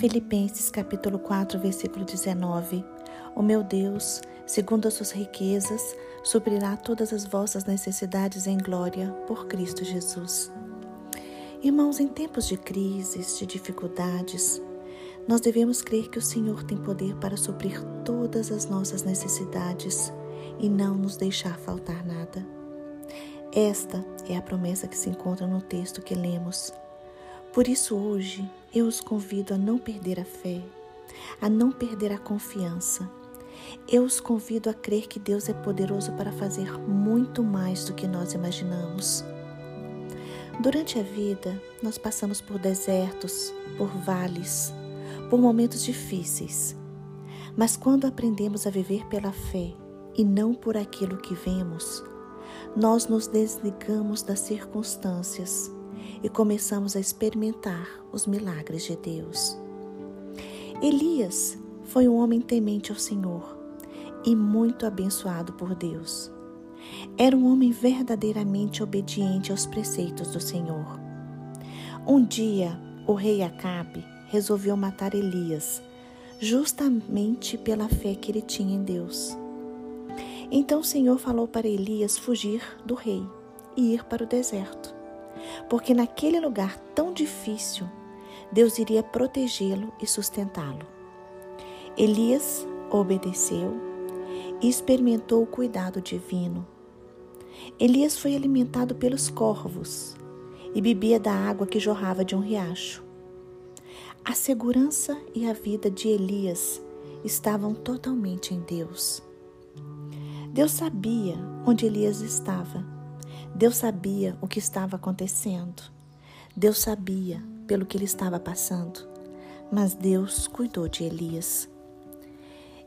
Filipenses capítulo 4, versículo 19. O meu Deus, segundo as suas riquezas, suprirá todas as vossas necessidades em glória por Cristo Jesus. Irmãos, em tempos de crises, de dificuldades, nós devemos crer que o Senhor tem poder para suprir todas as nossas necessidades e não nos deixar faltar nada. Esta é a promessa que se encontra no texto que lemos. Por isso, hoje, eu os convido a não perder a fé, a não perder a confiança. Eu os convido a crer que Deus é poderoso para fazer muito mais do que nós imaginamos. Durante a vida, nós passamos por desertos, por vales, por momentos difíceis. Mas quando aprendemos a viver pela fé e não por aquilo que vemos, nós nos desligamos das circunstâncias e começamos a experimentar os milagres de Deus. Elias foi um homem temente ao Senhor e muito abençoado por Deus. Era um homem verdadeiramente obediente aos preceitos do Senhor. Um dia, o rei Acabe resolveu matar Elias, justamente pela fé que ele tinha em Deus. Então o Senhor falou para Elias fugir do rei e ir para o deserto, porque naquele lugar tão difícil, Deus iria protegê-lo e sustentá-lo. Elias obedeceu e experimentou o cuidado divino. Elias foi alimentado pelos corvos e bebia da água que jorrava de um riacho. A segurança e a vida de Elias estavam totalmente em Deus. Deus sabia onde Elias estava. Deus sabia o que estava acontecendo. Deus sabia pelo que ele estava passando. Mas Deus cuidou de Elias.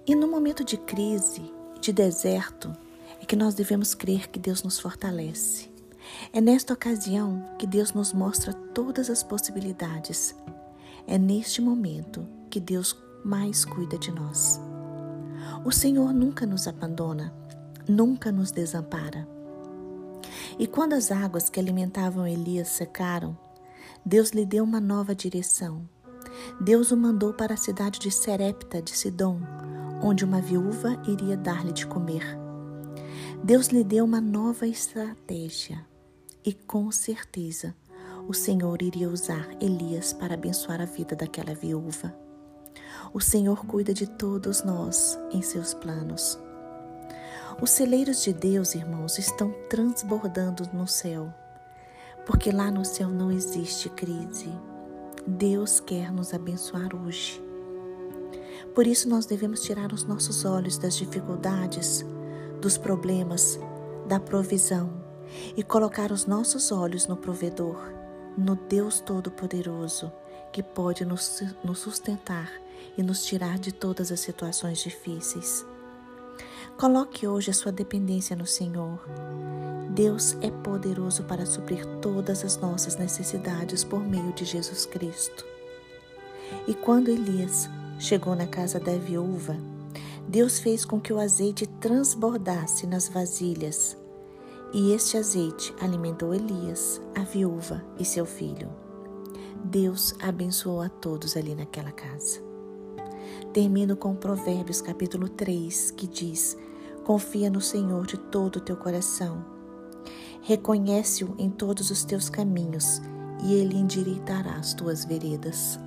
E no momento de crise, de deserto, é que nós devemos crer que Deus nos fortalece. É nesta ocasião que Deus nos mostra todas as possibilidades. É neste momento que Deus mais cuida de nós. O Senhor nunca nos abandona nunca nos desampara. E quando as águas que alimentavam Elias secaram, Deus lhe deu uma nova direção. Deus o mandou para a cidade de Serepta de Sidom, onde uma viúva iria dar-lhe de comer. Deus lhe deu uma nova estratégia e com certeza o Senhor iria usar Elias para abençoar a vida daquela viúva. O Senhor cuida de todos nós em seus planos. Os celeiros de Deus, irmãos, estão transbordando no céu, porque lá no céu não existe crise. Deus quer nos abençoar hoje. Por isso, nós devemos tirar os nossos olhos das dificuldades, dos problemas, da provisão e colocar os nossos olhos no provedor, no Deus Todo-Poderoso, que pode nos, sustentar e nos tirar de todas as situações difíceis. Coloque hoje a sua dependência no Senhor. Deus é poderoso para suprir todas as nossas necessidades por meio de Jesus Cristo. E quando Elias chegou na casa da viúva, Deus fez com que o azeite transbordasse nas vasilhas. E este azeite alimentou Elias, a viúva e seu filho. Deus abençoou a todos ali naquela casa. Termino com Provérbios capítulo 3, que diz: Confia no Senhor de todo o teu coração. Reconhece-o em todos os teus caminhos, e ele endireitará as tuas veredas.